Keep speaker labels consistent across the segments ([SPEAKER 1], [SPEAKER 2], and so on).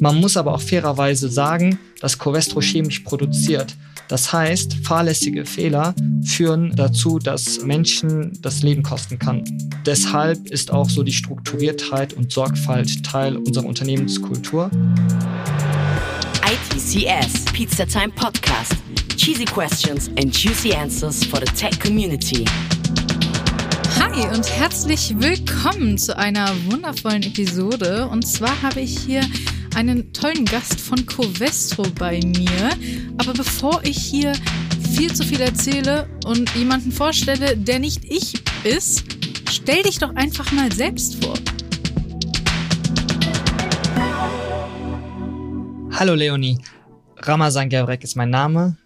[SPEAKER 1] Man muss aber auch fairerweise sagen, dass Covestro chemisch produziert. Das heißt, fahrlässige Fehler führen dazu, dass Menschen das Leben kosten kann. Deshalb ist auch so die Strukturiertheit und Sorgfalt Teil unserer Unternehmenskultur.
[SPEAKER 2] ITCS Pizza Time Podcast. Cheesy questions and juicy answers for the tech community.
[SPEAKER 3] Hi und herzlich willkommen zu einer wundervollen Episode. Und zwar habe ich hier einen tollen Gast von Covestro bei mir. Aber bevor ich hier viel zu viel erzähle und jemanden vorstelle, der nicht ich ist, stell dich doch einfach mal selbst vor.
[SPEAKER 1] Hallo Leonie, Ramazan Gevrek ist mein Name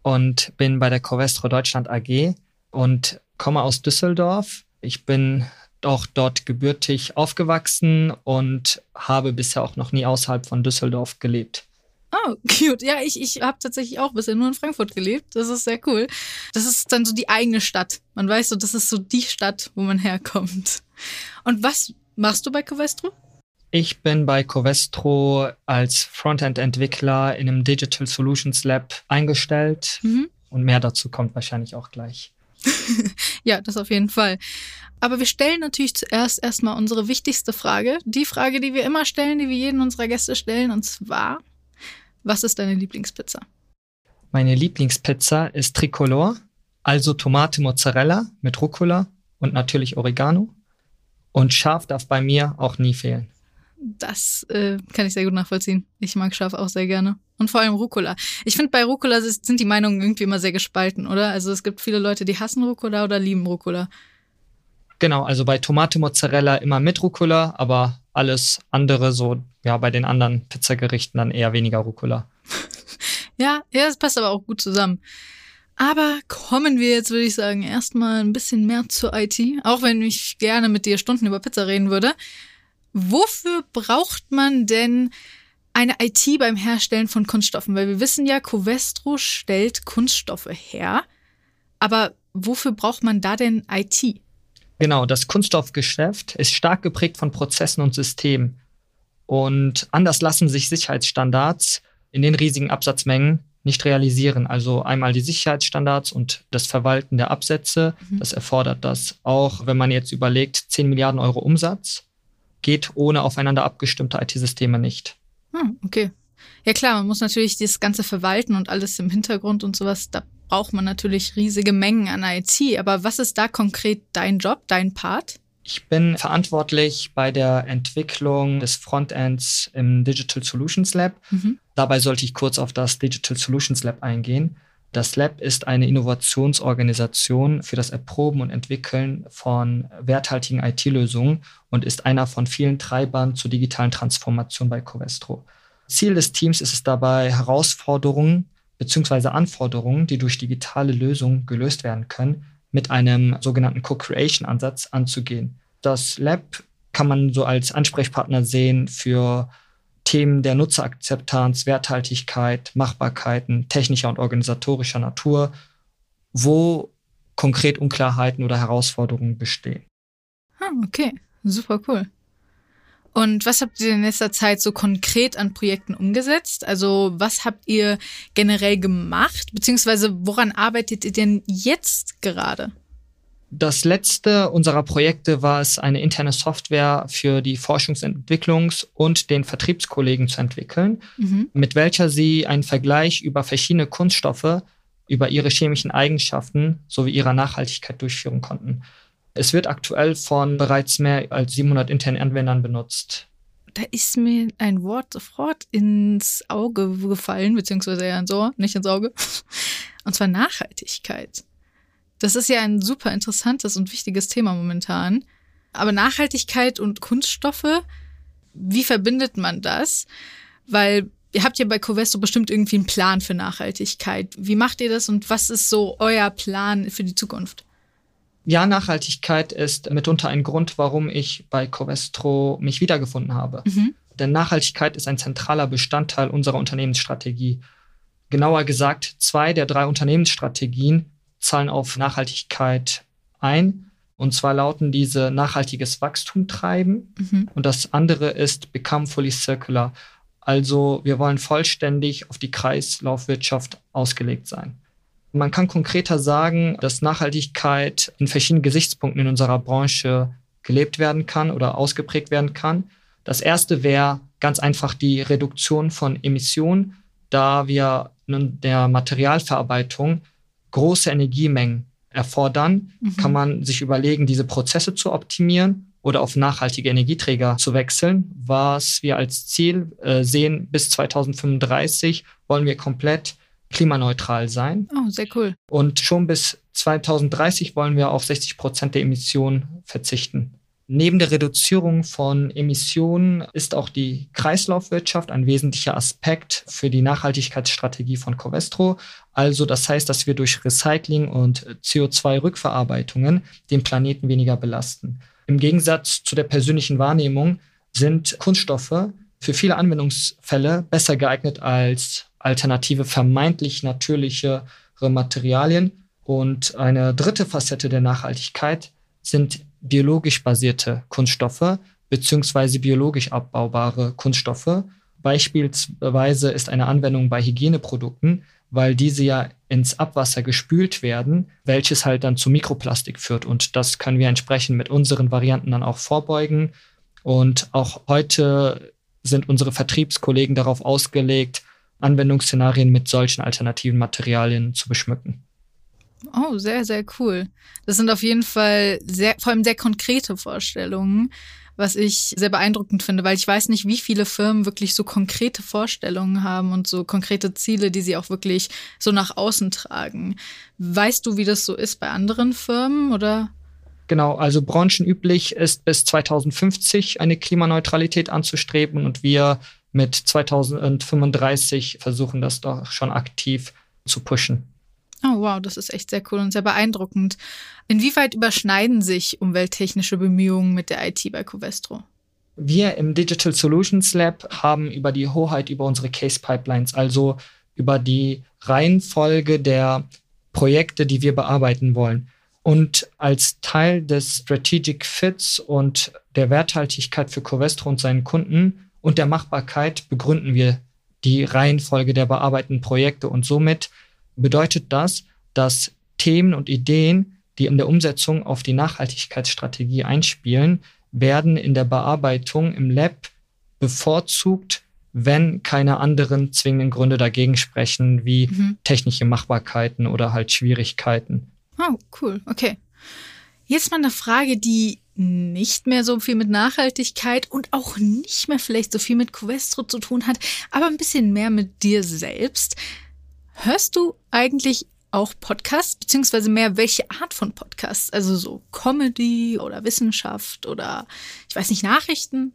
[SPEAKER 1] und bin bei der Covestro Deutschland AG und komme aus Düsseldorf. Ich bin auch dort gebürtig aufgewachsen und habe bisher auch noch nie außerhalb von Düsseldorf gelebt.
[SPEAKER 3] Oh, cute. Ja, ich, ich habe tatsächlich auch bisher nur in Frankfurt gelebt. Das ist sehr cool. Das ist dann so die eigene Stadt. Man weiß so, das ist so die Stadt, wo man herkommt. Und was machst du bei Covestro?
[SPEAKER 1] Ich bin bei Covestro als Frontend-Entwickler in einem Digital Solutions Lab eingestellt. Mhm. Und mehr dazu kommt wahrscheinlich auch gleich.
[SPEAKER 3] ja, das auf jeden Fall. Aber wir stellen natürlich zuerst erstmal unsere wichtigste Frage. Die Frage, die wir immer stellen, die wir jeden unserer Gäste stellen. Und zwar, was ist deine Lieblingspizza?
[SPEAKER 1] Meine Lieblingspizza ist Tricolor, also Tomate Mozzarella mit Rucola und natürlich Oregano. Und scharf darf bei mir auch nie fehlen.
[SPEAKER 3] Das äh, kann ich sehr gut nachvollziehen. Ich mag scharf auch sehr gerne. Und vor allem Rucola. Ich finde, bei Rucola sind die Meinungen irgendwie immer sehr gespalten, oder? Also es gibt viele Leute, die hassen Rucola oder lieben Rucola.
[SPEAKER 1] Genau, also bei Tomate Mozzarella immer mit Rucola, aber alles andere so, ja, bei den anderen Pizzagerichten dann eher weniger Rucola.
[SPEAKER 3] ja, ja, das passt aber auch gut zusammen. Aber kommen wir jetzt, würde ich sagen, erstmal ein bisschen mehr zur IT. Auch wenn ich gerne mit dir Stunden über Pizza reden würde. Wofür braucht man denn eine IT beim Herstellen von Kunststoffen? Weil wir wissen ja, Covestro stellt Kunststoffe her. Aber wofür braucht man da denn IT?
[SPEAKER 1] Genau, das Kunststoffgeschäft ist stark geprägt von Prozessen und Systemen. Und anders lassen sich Sicherheitsstandards in den riesigen Absatzmengen nicht realisieren. Also einmal die Sicherheitsstandards und das Verwalten der Absätze, mhm. das erfordert das. Auch wenn man jetzt überlegt, 10 Milliarden Euro Umsatz geht ohne aufeinander abgestimmte IT-Systeme nicht.
[SPEAKER 3] Hm, okay. Ja klar, man muss natürlich das Ganze verwalten und alles im Hintergrund und sowas. Da braucht man natürlich riesige Mengen an IT. Aber was ist da konkret dein Job, dein Part?
[SPEAKER 1] Ich bin verantwortlich bei der Entwicklung des Frontends im Digital Solutions Lab. Mhm. Dabei sollte ich kurz auf das Digital Solutions Lab eingehen. Das Lab ist eine Innovationsorganisation für das Erproben und Entwickeln von werthaltigen IT-Lösungen und ist einer von vielen Treibern zur digitalen Transformation bei Covestro. Ziel des Teams ist es dabei, Herausforderungen bzw. Anforderungen, die durch digitale Lösungen gelöst werden können, mit einem sogenannten Co-Creation-Ansatz anzugehen. Das Lab kann man so als Ansprechpartner sehen für Themen der Nutzerakzeptanz, Werthaltigkeit, Machbarkeiten technischer und organisatorischer Natur, wo konkret Unklarheiten oder Herausforderungen bestehen.
[SPEAKER 3] Ah, okay, super cool. Und was habt ihr in letzter Zeit so konkret an Projekten umgesetzt? Also was habt ihr generell gemacht? Beziehungsweise woran arbeitet ihr denn jetzt gerade?
[SPEAKER 1] Das letzte unserer Projekte war es, eine interne Software für die Forschungsentwicklungs- und den Vertriebskollegen zu entwickeln, mhm. mit welcher sie einen Vergleich über verschiedene Kunststoffe, über ihre chemischen Eigenschaften sowie ihrer Nachhaltigkeit durchführen konnten. Es wird aktuell von bereits mehr als 700 internen Anwendern benutzt.
[SPEAKER 3] Da ist mir ein Wort sofort ins Auge gefallen, beziehungsweise eher ins Ohr, nicht ins Auge. Und zwar Nachhaltigkeit. Das ist ja ein super interessantes und wichtiges Thema momentan. Aber Nachhaltigkeit und Kunststoffe, wie verbindet man das? Weil ihr habt ja bei Covesto bestimmt irgendwie einen Plan für Nachhaltigkeit. Wie macht ihr das und was ist so euer Plan für die Zukunft?
[SPEAKER 1] Ja, Nachhaltigkeit ist mitunter ein Grund, warum ich bei Covestro mich wiedergefunden habe. Mhm. Denn Nachhaltigkeit ist ein zentraler Bestandteil unserer Unternehmensstrategie. Genauer gesagt, zwei der drei Unternehmensstrategien zahlen auf Nachhaltigkeit ein. Und zwar lauten diese nachhaltiges Wachstum treiben. Mhm. Und das andere ist Become Fully Circular. Also wir wollen vollständig auf die Kreislaufwirtschaft ausgelegt sein. Man kann konkreter sagen, dass Nachhaltigkeit in verschiedenen Gesichtspunkten in unserer Branche gelebt werden kann oder ausgeprägt werden kann. Das erste wäre ganz einfach die Reduktion von Emissionen, da wir in der Materialverarbeitung große Energiemengen erfordern, mhm. kann man sich überlegen, diese Prozesse zu optimieren oder auf nachhaltige Energieträger zu wechseln. Was wir als Ziel äh, sehen, bis 2035 wollen wir komplett klimaneutral sein.
[SPEAKER 3] Oh, sehr cool.
[SPEAKER 1] Und schon bis 2030 wollen wir auf 60 Prozent der Emissionen verzichten. Neben der Reduzierung von Emissionen ist auch die Kreislaufwirtschaft ein wesentlicher Aspekt für die Nachhaltigkeitsstrategie von Covestro. Also das heißt, dass wir durch Recycling und CO2-Rückverarbeitungen den Planeten weniger belasten. Im Gegensatz zu der persönlichen Wahrnehmung sind Kunststoffe für viele Anwendungsfälle besser geeignet als alternative vermeintlich natürlichere Materialien. Und eine dritte Facette der Nachhaltigkeit sind biologisch basierte Kunststoffe beziehungsweise biologisch abbaubare Kunststoffe. Beispielsweise ist eine Anwendung bei Hygieneprodukten, weil diese ja ins Abwasser gespült werden, welches halt dann zu Mikroplastik führt. Und das können wir entsprechend mit unseren Varianten dann auch vorbeugen. Und auch heute sind unsere Vertriebskollegen darauf ausgelegt, Anwendungsszenarien mit solchen alternativen Materialien zu beschmücken.
[SPEAKER 3] Oh, sehr, sehr cool. Das sind auf jeden Fall sehr, vor allem sehr konkrete Vorstellungen, was ich sehr beeindruckend finde, weil ich weiß nicht, wie viele Firmen wirklich so konkrete Vorstellungen haben und so konkrete Ziele, die sie auch wirklich so nach außen tragen. Weißt du, wie das so ist bei anderen Firmen oder?
[SPEAKER 1] Genau, also branchenüblich ist bis 2050 eine Klimaneutralität anzustreben und wir mit 2035 versuchen das doch schon aktiv zu pushen.
[SPEAKER 3] Oh wow, das ist echt sehr cool und sehr beeindruckend. Inwieweit überschneiden sich umwelttechnische Bemühungen mit der IT bei Covestro?
[SPEAKER 1] Wir im Digital Solutions Lab haben über die Hoheit über unsere Case Pipelines, also über die Reihenfolge der Projekte, die wir bearbeiten wollen. Und als Teil des Strategic Fits und der Werthaltigkeit für Covestro und seinen Kunden und der Machbarkeit begründen wir die Reihenfolge der bearbeiteten Projekte und somit bedeutet das, dass Themen und Ideen, die in der Umsetzung auf die Nachhaltigkeitsstrategie einspielen, werden in der Bearbeitung im Lab bevorzugt, wenn keine anderen zwingenden Gründe dagegen sprechen, wie mhm. technische Machbarkeiten oder halt Schwierigkeiten.
[SPEAKER 3] Oh, cool. Okay. Jetzt mal eine Frage, die nicht mehr so viel mit Nachhaltigkeit und auch nicht mehr vielleicht so viel mit Covestro zu tun hat, aber ein bisschen mehr mit dir selbst. Hörst du eigentlich auch Podcasts, beziehungsweise mehr welche Art von Podcasts? Also so Comedy oder Wissenschaft oder ich weiß nicht, Nachrichten?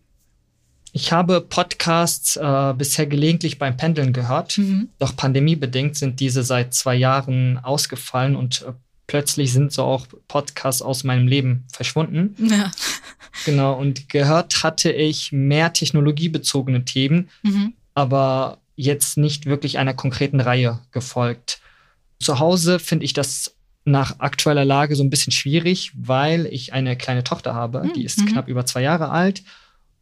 [SPEAKER 1] Ich habe Podcasts äh, bisher gelegentlich beim Pendeln gehört, mhm. doch pandemiebedingt sind diese seit zwei Jahren ausgefallen und äh, plötzlich sind so auch Podcasts aus meinem Leben verschwunden. Ja. Genau, und gehört hatte ich mehr technologiebezogene Themen, mhm. aber jetzt nicht wirklich einer konkreten Reihe gefolgt. Zu Hause finde ich das nach aktueller Lage so ein bisschen schwierig, weil ich eine kleine Tochter habe, hm, die ist mhm. knapp über zwei Jahre alt.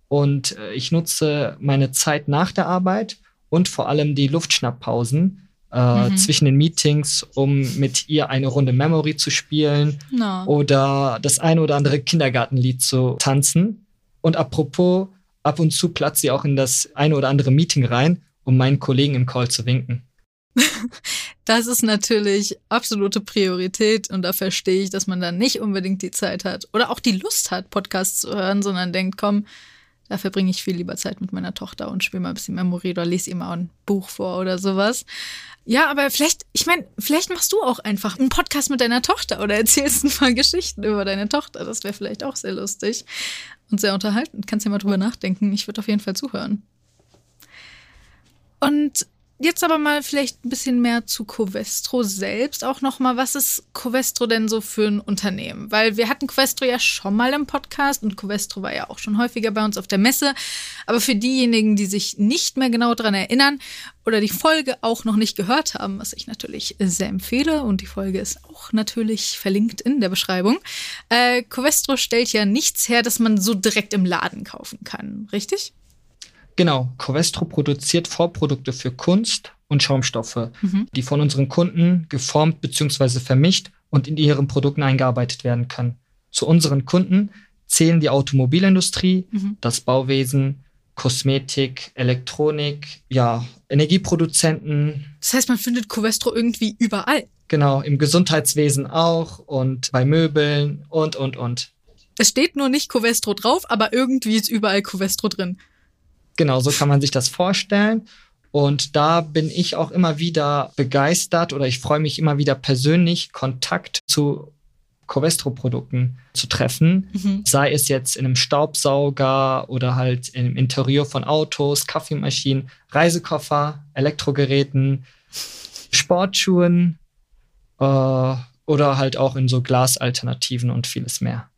[SPEAKER 1] Und äh, ich nutze meine Zeit nach der Arbeit und vor allem die Luftschnapppausen äh, mhm. zwischen den Meetings, um mit ihr eine Runde Memory zu spielen no. oder das eine oder andere Kindergartenlied zu tanzen. Und apropos, ab und zu platzt sie auch in das eine oder andere Meeting rein um meinen Kollegen im Call zu winken.
[SPEAKER 3] Das ist natürlich absolute Priorität und da verstehe ich, dass man dann nicht unbedingt die Zeit hat oder auch die Lust hat, Podcasts zu hören, sondern denkt, komm, da verbringe ich viel lieber Zeit mit meiner Tochter und spiele mal ein bisschen Memory oder lese ihr mal ein Buch vor oder sowas. Ja, aber vielleicht, ich meine, vielleicht machst du auch einfach einen Podcast mit deiner Tochter oder erzählst ein paar Geschichten über deine Tochter. Das wäre vielleicht auch sehr lustig und sehr unterhaltend. Kannst ja mal drüber nachdenken. Ich würde auf jeden Fall zuhören. Und Jetzt aber mal vielleicht ein bisschen mehr zu Covestro selbst auch nochmal. Was ist Covestro denn so für ein Unternehmen? Weil wir hatten Covestro ja schon mal im Podcast und Covestro war ja auch schon häufiger bei uns auf der Messe. Aber für diejenigen, die sich nicht mehr genau daran erinnern oder die Folge auch noch nicht gehört haben, was ich natürlich sehr empfehle und die Folge ist auch natürlich verlinkt in der Beschreibung. Äh, Covestro stellt ja nichts her, das man so direkt im Laden kaufen kann, richtig?
[SPEAKER 1] Genau, Covestro produziert Vorprodukte für Kunst und Schaumstoffe, mhm. die von unseren Kunden geformt bzw. vermischt und in ihren Produkten eingearbeitet werden können. Zu unseren Kunden zählen die Automobilindustrie, mhm. das Bauwesen, Kosmetik, Elektronik, ja, Energieproduzenten.
[SPEAKER 3] Das heißt, man findet Covestro irgendwie überall.
[SPEAKER 1] Genau, im Gesundheitswesen auch und bei Möbeln und, und, und.
[SPEAKER 3] Es steht nur nicht Covestro drauf, aber irgendwie ist überall Covestro drin.
[SPEAKER 1] Genau, so kann man sich das vorstellen. Und da bin ich auch immer wieder begeistert oder ich freue mich immer wieder persönlich, Kontakt zu Covestro-Produkten zu treffen. Mhm. Sei es jetzt in einem Staubsauger oder halt im Interieur von Autos, Kaffeemaschinen, Reisekoffer, Elektrogeräten, Sportschuhen äh, oder halt auch in so Glasalternativen und vieles mehr.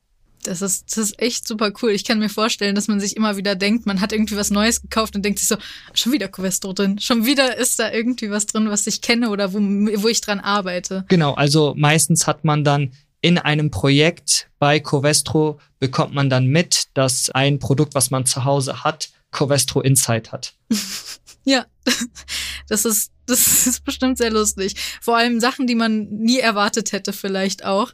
[SPEAKER 3] Das ist, das ist echt super cool. Ich kann mir vorstellen, dass man sich immer wieder denkt, man hat irgendwie was Neues gekauft und denkt sich so, schon wieder Covestro drin. Schon wieder ist da irgendwie was drin, was ich kenne oder wo, wo ich dran arbeite.
[SPEAKER 1] Genau, also meistens hat man dann in einem Projekt bei Covestro bekommt man dann mit, dass ein Produkt, was man zu Hause hat, Covestro Insight hat.
[SPEAKER 3] ja, das ist, das ist bestimmt sehr lustig. Vor allem Sachen, die man nie erwartet hätte, vielleicht auch.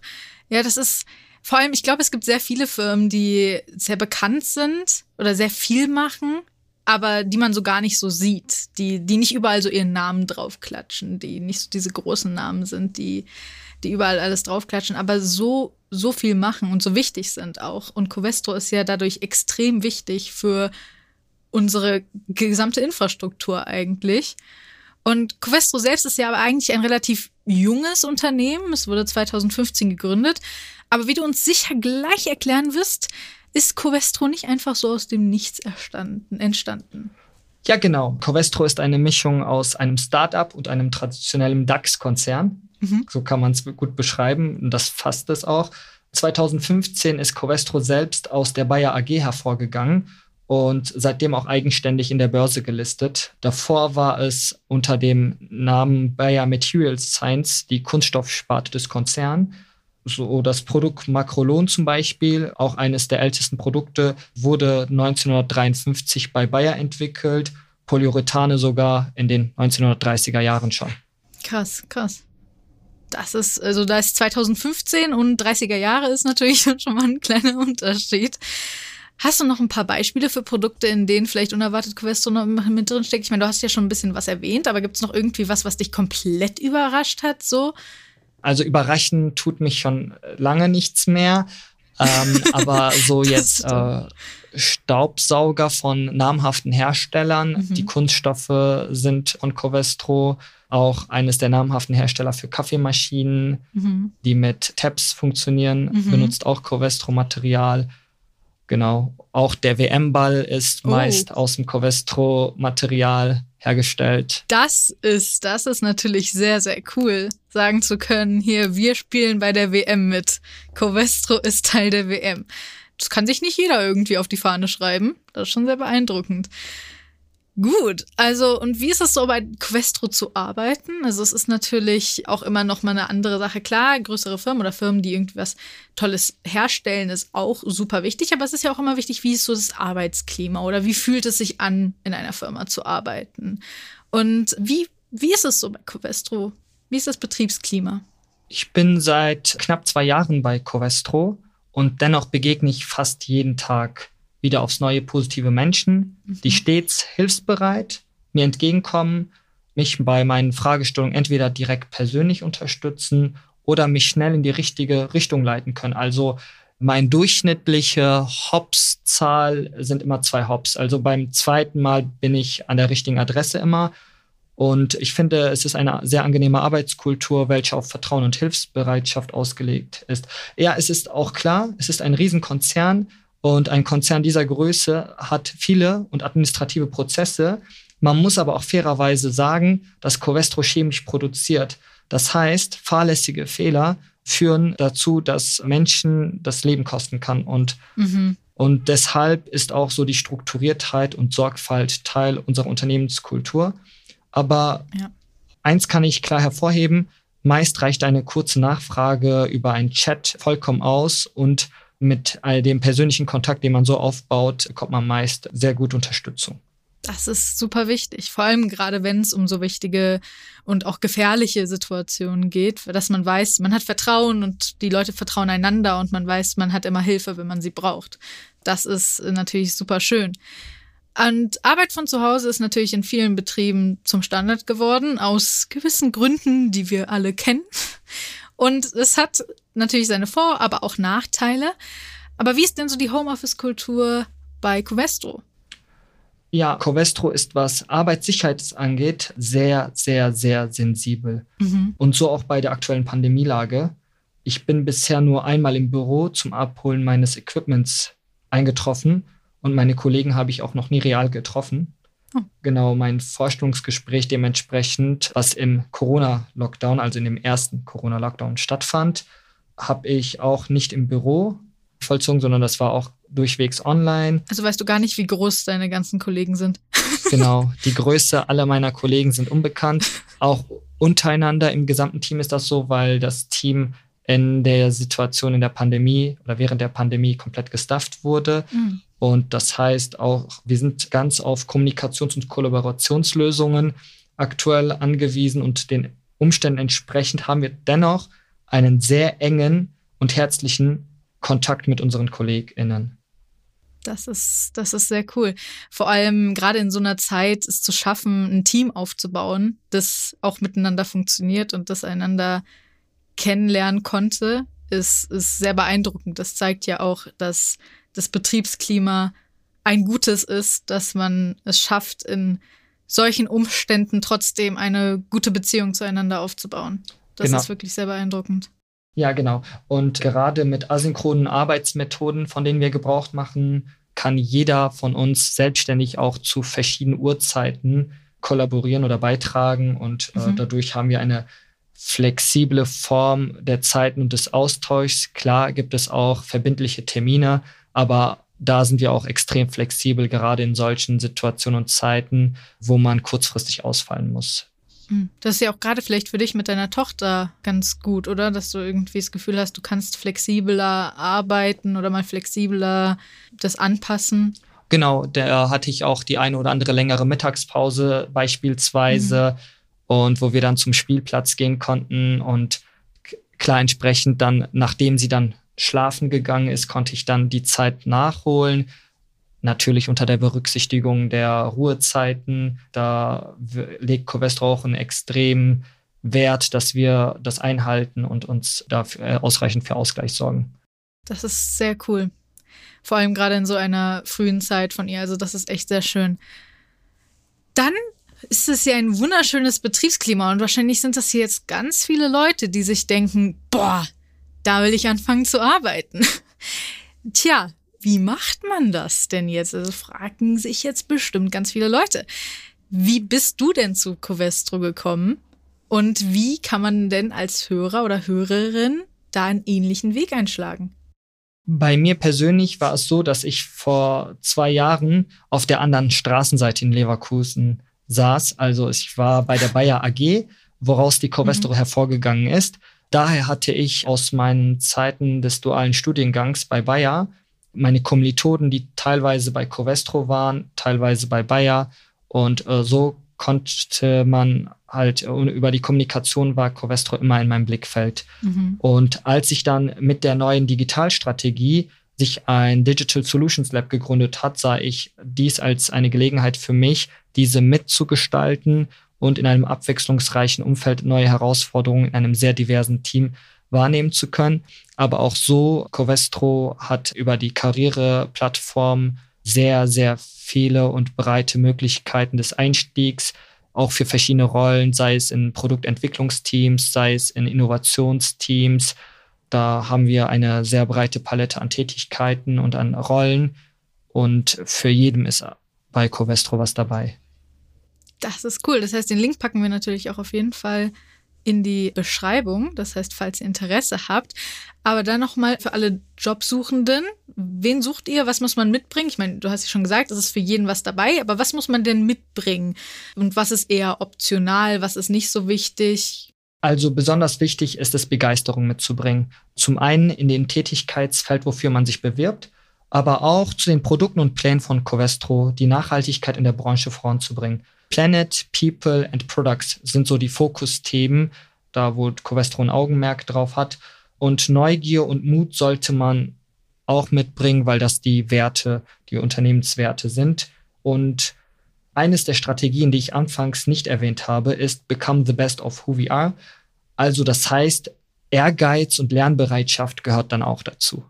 [SPEAKER 3] Ja, das ist, vor allem, ich glaube, es gibt sehr viele Firmen, die sehr bekannt sind oder sehr viel machen, aber die man so gar nicht so sieht, die, die nicht überall so ihren Namen draufklatschen, die nicht so diese großen Namen sind, die, die überall alles draufklatschen, aber so, so viel machen und so wichtig sind auch. Und Covestro ist ja dadurch extrem wichtig für unsere gesamte Infrastruktur eigentlich. Und Covestro selbst ist ja aber eigentlich ein relativ junges Unternehmen. Es wurde 2015 gegründet. Aber wie du uns sicher gleich erklären wirst, ist Covestro nicht einfach so aus dem Nichts entstanden.
[SPEAKER 1] Ja, genau. Covestro ist eine Mischung aus einem Startup und einem traditionellen DAX-Konzern. Mhm. So kann man es gut beschreiben. Und das fasst es auch. 2015 ist Covestro selbst aus der Bayer AG hervorgegangen und seitdem auch eigenständig in der Börse gelistet. Davor war es unter dem Namen Bayer Materials Science die Kunststoffsparte des Konzerns. So das Produkt Makrolon zum Beispiel, auch eines der ältesten Produkte, wurde 1953 bei Bayer entwickelt, Polyurethane sogar in den 1930er Jahren schon.
[SPEAKER 3] Krass, krass. Das ist, also da ist 2015 und 30er Jahre ist natürlich schon mal ein kleiner Unterschied. Hast du noch ein paar Beispiele für Produkte, in denen vielleicht unerwartet Questo noch mit drin steckt? Ich meine, du hast ja schon ein bisschen was erwähnt, aber gibt es noch irgendwie was, was dich komplett überrascht hat? So?
[SPEAKER 1] Also überraschen tut mich schon lange nichts mehr. ähm, aber so jetzt äh, Staubsauger von namhaften Herstellern. Mhm. Die Kunststoffe sind von Covestro auch eines der namhaften Hersteller für Kaffeemaschinen, mhm. die mit Tabs funktionieren, mhm. benutzt auch Covestro-Material. Genau. Auch der WM-Ball ist oh. meist aus dem Covestro-Material hergestellt.
[SPEAKER 3] Das ist, das ist natürlich sehr, sehr cool, sagen zu können, hier, wir spielen bei der WM mit. Covestro ist Teil der WM. Das kann sich nicht jeder irgendwie auf die Fahne schreiben. Das ist schon sehr beeindruckend. Gut, also und wie ist es so bei Questro zu arbeiten? Also es ist natürlich auch immer noch mal eine andere Sache. Klar, größere Firmen oder Firmen, die irgendwas Tolles herstellen, ist auch super wichtig. Aber es ist ja auch immer wichtig, wie ist so das Arbeitsklima oder wie fühlt es sich an, in einer Firma zu arbeiten? Und wie, wie ist es so bei Covestro? Wie ist das Betriebsklima?
[SPEAKER 1] Ich bin seit knapp zwei Jahren bei Covestro und dennoch begegne ich fast jeden Tag wieder aufs neue positive Menschen, die mhm. stets hilfsbereit mir entgegenkommen, mich bei meinen Fragestellungen entweder direkt persönlich unterstützen oder mich schnell in die richtige Richtung leiten können. Also mein durchschnittliche Hops-Zahl sind immer zwei Hops. Also beim zweiten Mal bin ich an der richtigen Adresse immer. Und ich finde, es ist eine sehr angenehme Arbeitskultur, welche auf Vertrauen und Hilfsbereitschaft ausgelegt ist. Ja, es ist auch klar, es ist ein Riesenkonzern Und ein Konzern dieser Größe hat viele und administrative Prozesse. Man muss aber auch fairerweise sagen, dass Covestro chemisch produziert. Das heißt, fahrlässige Fehler führen dazu, dass Menschen das Leben kosten kann. Und, mhm. und deshalb ist auch so die Strukturiertheit und Sorgfalt Teil unserer Unternehmenskultur. Aber ja. eins kann ich klar hervorheben, meist reicht eine kurze Nachfrage über einen Chat vollkommen aus und mit all dem persönlichen Kontakt, den man so aufbaut, kommt man meist sehr gut Unterstützung.
[SPEAKER 3] Das ist super wichtig, vor allem gerade wenn es um so wichtige und auch gefährliche Situationen geht, dass man weiß, man hat Vertrauen und die Leute vertrauen einander und man weiß, man hat immer Hilfe, wenn man sie braucht. Das ist natürlich super schön. Und Arbeit von zu Hause ist natürlich in vielen Betrieben zum Standard geworden, aus gewissen Gründen, die wir alle kennen. Und es hat natürlich seine Vor-, aber auch Nachteile. Aber wie ist denn so die Homeoffice-Kultur bei Covestro?
[SPEAKER 1] Ja, Covestro ist, was Arbeitssicherheit angeht, sehr, sehr, sehr sensibel. Mhm. Und so auch bei der aktuellen Pandemielage. Ich bin bisher nur einmal im Büro zum Abholen meines Equipments eingetroffen und meine Kollegen habe ich auch noch nie real getroffen. Oh. Genau, mein Vorstellungsgespräch dementsprechend, was im Corona-Lockdown, also in dem ersten Corona-Lockdown stattfand, habe ich auch nicht im Büro vollzogen, sondern das war auch durchwegs online.
[SPEAKER 3] Also weißt du gar nicht, wie groß deine ganzen Kollegen sind.
[SPEAKER 1] genau, die Größe aller meiner Kollegen sind unbekannt. Auch untereinander im gesamten Team ist das so, weil das Team in der Situation in der Pandemie oder während der Pandemie komplett gestafft wurde. Mhm. Und das heißt auch, wir sind ganz auf Kommunikations- und Kollaborationslösungen aktuell angewiesen und den Umständen entsprechend haben wir dennoch einen sehr engen und herzlichen Kontakt mit unseren KollegInnen.
[SPEAKER 3] Das ist, das ist sehr cool. Vor allem gerade in so einer Zeit es zu schaffen, ein Team aufzubauen, das auch miteinander funktioniert und das einander kennenlernen konnte, ist, ist sehr beeindruckend. Das zeigt ja auch, dass das Betriebsklima ein gutes ist, dass man es schafft, in solchen Umständen trotzdem eine gute Beziehung zueinander aufzubauen. Das genau. ist wirklich sehr beeindruckend.
[SPEAKER 1] Ja, genau. Und gerade mit asynchronen Arbeitsmethoden, von denen wir Gebrauch machen, kann jeder von uns selbstständig auch zu verschiedenen Uhrzeiten kollaborieren oder beitragen. Und äh, mhm. dadurch haben wir eine flexible Form der Zeiten und des Austauschs. Klar gibt es auch verbindliche Termine, aber da sind wir auch extrem flexibel, gerade in solchen Situationen und Zeiten, wo man kurzfristig ausfallen muss.
[SPEAKER 3] Hm. Das ist ja auch gerade vielleicht für dich mit deiner Tochter ganz gut, oder? Dass du irgendwie das Gefühl hast, du kannst flexibler arbeiten oder mal flexibler das anpassen.
[SPEAKER 1] Genau, da hatte ich auch die eine oder andere längere Mittagspause beispielsweise mhm. und wo wir dann zum Spielplatz gehen konnten und klar entsprechend dann, nachdem sie dann schlafen gegangen ist, konnte ich dann die Zeit nachholen. Natürlich unter der Berücksichtigung der Ruhezeiten. Da legt Covestro auch einen extremen Wert, dass wir das einhalten und uns dafür äh, ausreichend für Ausgleich sorgen.
[SPEAKER 3] Das ist sehr cool. Vor allem gerade in so einer frühen Zeit von ihr. Also das ist echt sehr schön. Dann ist es ja ein wunderschönes Betriebsklima und wahrscheinlich sind das hier jetzt ganz viele Leute, die sich denken, boah, da will ich anfangen zu arbeiten. Tja, wie macht man das denn jetzt? Also fragen sich jetzt bestimmt ganz viele Leute. Wie bist du denn zu Covestro gekommen? Und wie kann man denn als Hörer oder Hörerin da einen ähnlichen Weg einschlagen?
[SPEAKER 1] Bei mir persönlich war es so, dass ich vor zwei Jahren auf der anderen Straßenseite in Leverkusen saß. Also ich war bei der Bayer AG, woraus die Covestro mhm. hervorgegangen ist. Daher hatte ich aus meinen Zeiten des dualen Studiengangs bei Bayer meine Kommilitonen, die teilweise bei Covestro waren, teilweise bei Bayer. Und äh, so konnte man halt äh, über die Kommunikation war Covestro immer in meinem Blickfeld. Mhm. Und als ich dann mit der neuen Digitalstrategie sich ein Digital Solutions Lab gegründet hat, sah ich dies als eine Gelegenheit für mich, diese mitzugestalten und in einem abwechslungsreichen Umfeld neue Herausforderungen in einem sehr diversen Team wahrnehmen zu können. Aber auch so, Covestro hat über die Karriereplattform sehr, sehr viele und breite Möglichkeiten des Einstiegs, auch für verschiedene Rollen, sei es in Produktentwicklungsteams, sei es in Innovationsteams, Da haben wir eine sehr breite Palette an Tätigkeiten und an Rollen und für jeden ist bei Covestro was dabei.
[SPEAKER 3] Das ist cool. Das heißt, den Link packen wir natürlich auch auf jeden Fall in die Beschreibung. Das heißt, falls ihr Interesse habt. Aber dann nochmal für alle Jobsuchenden. Wen sucht ihr? Was muss man mitbringen? Ich meine, du hast ja schon gesagt, es ist für jeden was dabei. Aber was muss man denn mitbringen? Und was ist eher optional? Was ist nicht so wichtig?
[SPEAKER 1] Also besonders wichtig ist es, Begeisterung mitzubringen. Zum einen in den Tätigkeitsfeld, wofür man sich bewirbt, aber auch zu den Produkten und Plänen von Covestro, die Nachhaltigkeit in der Branche voranzubringen. Planet, People and Products sind so die Fokusthemen, da wo Covestro ein Augenmerk drauf hat. Und Neugier und Mut sollte man auch mitbringen, weil das die Werte, die Unternehmenswerte sind. Und eines der Strategien, die ich anfangs nicht erwähnt habe, ist Become the Best of Who We Are. Also das heißt, Ehrgeiz und Lernbereitschaft gehört dann auch dazu.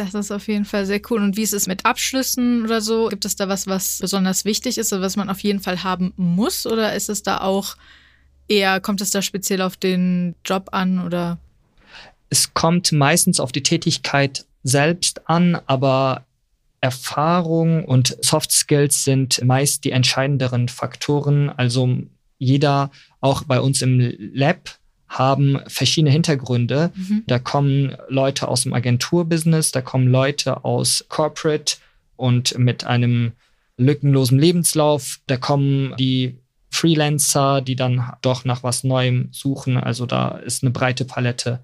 [SPEAKER 3] Das ist auf jeden Fall sehr cool. Und wie ist es mit Abschlüssen oder so? Gibt es da was, was besonders wichtig ist oder was man auf jeden Fall haben muss? Oder ist es da auch eher, kommt es da speziell auf den Job an oder?
[SPEAKER 1] Es kommt meistens auf die Tätigkeit selbst an, aber Erfahrung und Soft Skills sind meist die entscheidenderen Faktoren. Also jeder, auch bei uns im Lab, haben verschiedene Hintergründe. Mhm. Da kommen Leute aus dem Agenturbusiness, da kommen Leute aus Corporate und mit einem lückenlosen Lebenslauf. Da kommen die Freelancer, die dann doch nach was Neuem suchen. Also da ist eine breite Palette.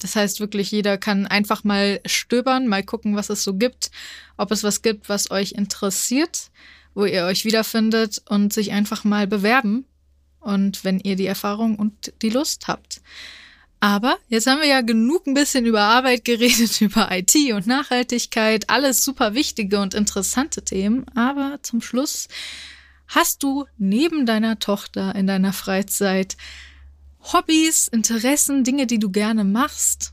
[SPEAKER 3] Das heißt wirklich, jeder kann einfach mal stöbern, mal gucken, was es so gibt, ob es was gibt, was euch interessiert, wo ihr euch wiederfindet und sich einfach mal bewerben und wenn ihr die Erfahrung und die Lust habt. Aber jetzt haben wir ja genug ein bisschen über Arbeit geredet, über IT und Nachhaltigkeit, alles super wichtige und interessante Themen. Aber zum Schluss hast du neben deiner Tochter in deiner Freizeit Hobbys, Interessen, Dinge, die du gerne machst?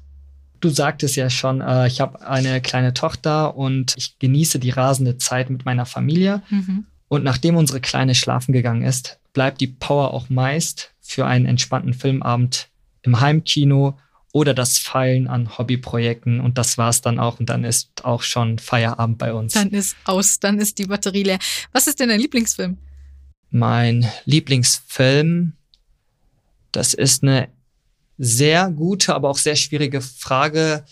[SPEAKER 1] Du sagtest ja schon, äh, ich habe eine kleine Tochter und ich genieße die rasende Zeit mit meiner Familie. Mhm. Und nachdem unsere Kleine schlafen gegangen ist, bleibt die Power auch meist für einen entspannten Filmabend im Heimkino oder das Feilen an Hobbyprojekten und das war's dann auch und dann ist auch schon Feierabend bei uns.
[SPEAKER 3] Dann ist aus, dann ist die Batterie leer. Was ist denn dein Lieblingsfilm?
[SPEAKER 1] Mein Lieblingsfilm, das ist eine sehr gute, aber auch sehr schwierige Frage,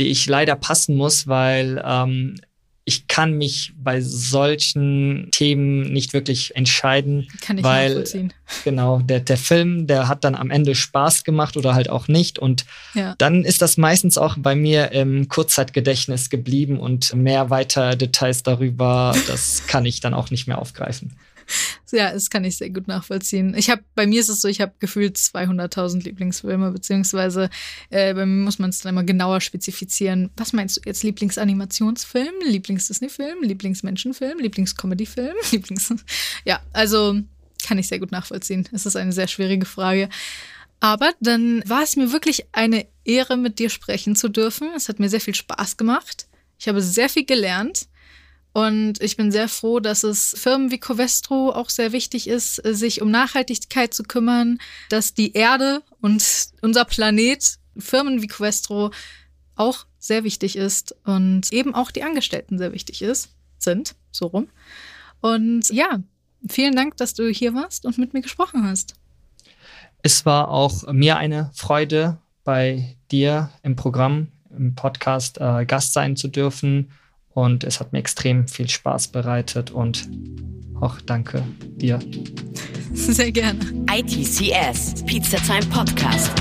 [SPEAKER 1] die ich leider passen muss, weil ähm, ich kann mich bei solchen Themen nicht wirklich entscheiden.
[SPEAKER 3] Kann ich
[SPEAKER 1] weil,
[SPEAKER 3] nachvollziehen.
[SPEAKER 1] Genau, der, der Film, der hat dann am Ende Spaß gemacht oder halt auch nicht. Und ja. dann ist das meistens auch bei mir im Kurzzeitgedächtnis geblieben und mehr weiter Details darüber, das kann ich dann auch nicht mehr aufgreifen.
[SPEAKER 3] Ja, das kann ich sehr gut nachvollziehen. Ich habe, bei mir ist es so, ich habe gefühlt 200.000 Lieblingsfilme, beziehungsweise äh, bei mir muss man es dann immer genauer spezifizieren. Was meinst du jetzt? Lieblingsanimationsfilm, Lieblings-Disney-Film, Lieblingsmenschenfilm, Lieblings-Comedy-Film, Lieblings... Ja, also kann ich sehr gut nachvollziehen. Es ist eine sehr schwierige Frage. Aber dann war es mir wirklich eine Ehre, mit dir sprechen zu dürfen. Es hat mir sehr viel Spaß gemacht. Ich habe sehr viel gelernt. Und ich bin sehr froh, dass es Firmen wie Covestro auch sehr wichtig ist, sich um Nachhaltigkeit zu kümmern, dass die Erde und unser Planet, Firmen wie Covestro auch sehr wichtig ist und eben auch die Angestellten sehr wichtig ist, sind, so rum. Und ja, vielen Dank, dass du hier warst und mit mir gesprochen hast.
[SPEAKER 1] Es war auch mir eine Freude, bei dir im Programm, im Podcast äh, Gast sein zu dürfen und es hat mir extrem viel Spaß bereitet und auch danke dir.
[SPEAKER 3] Sehr gerne.
[SPEAKER 2] ITCS, Pizza Time Podcast.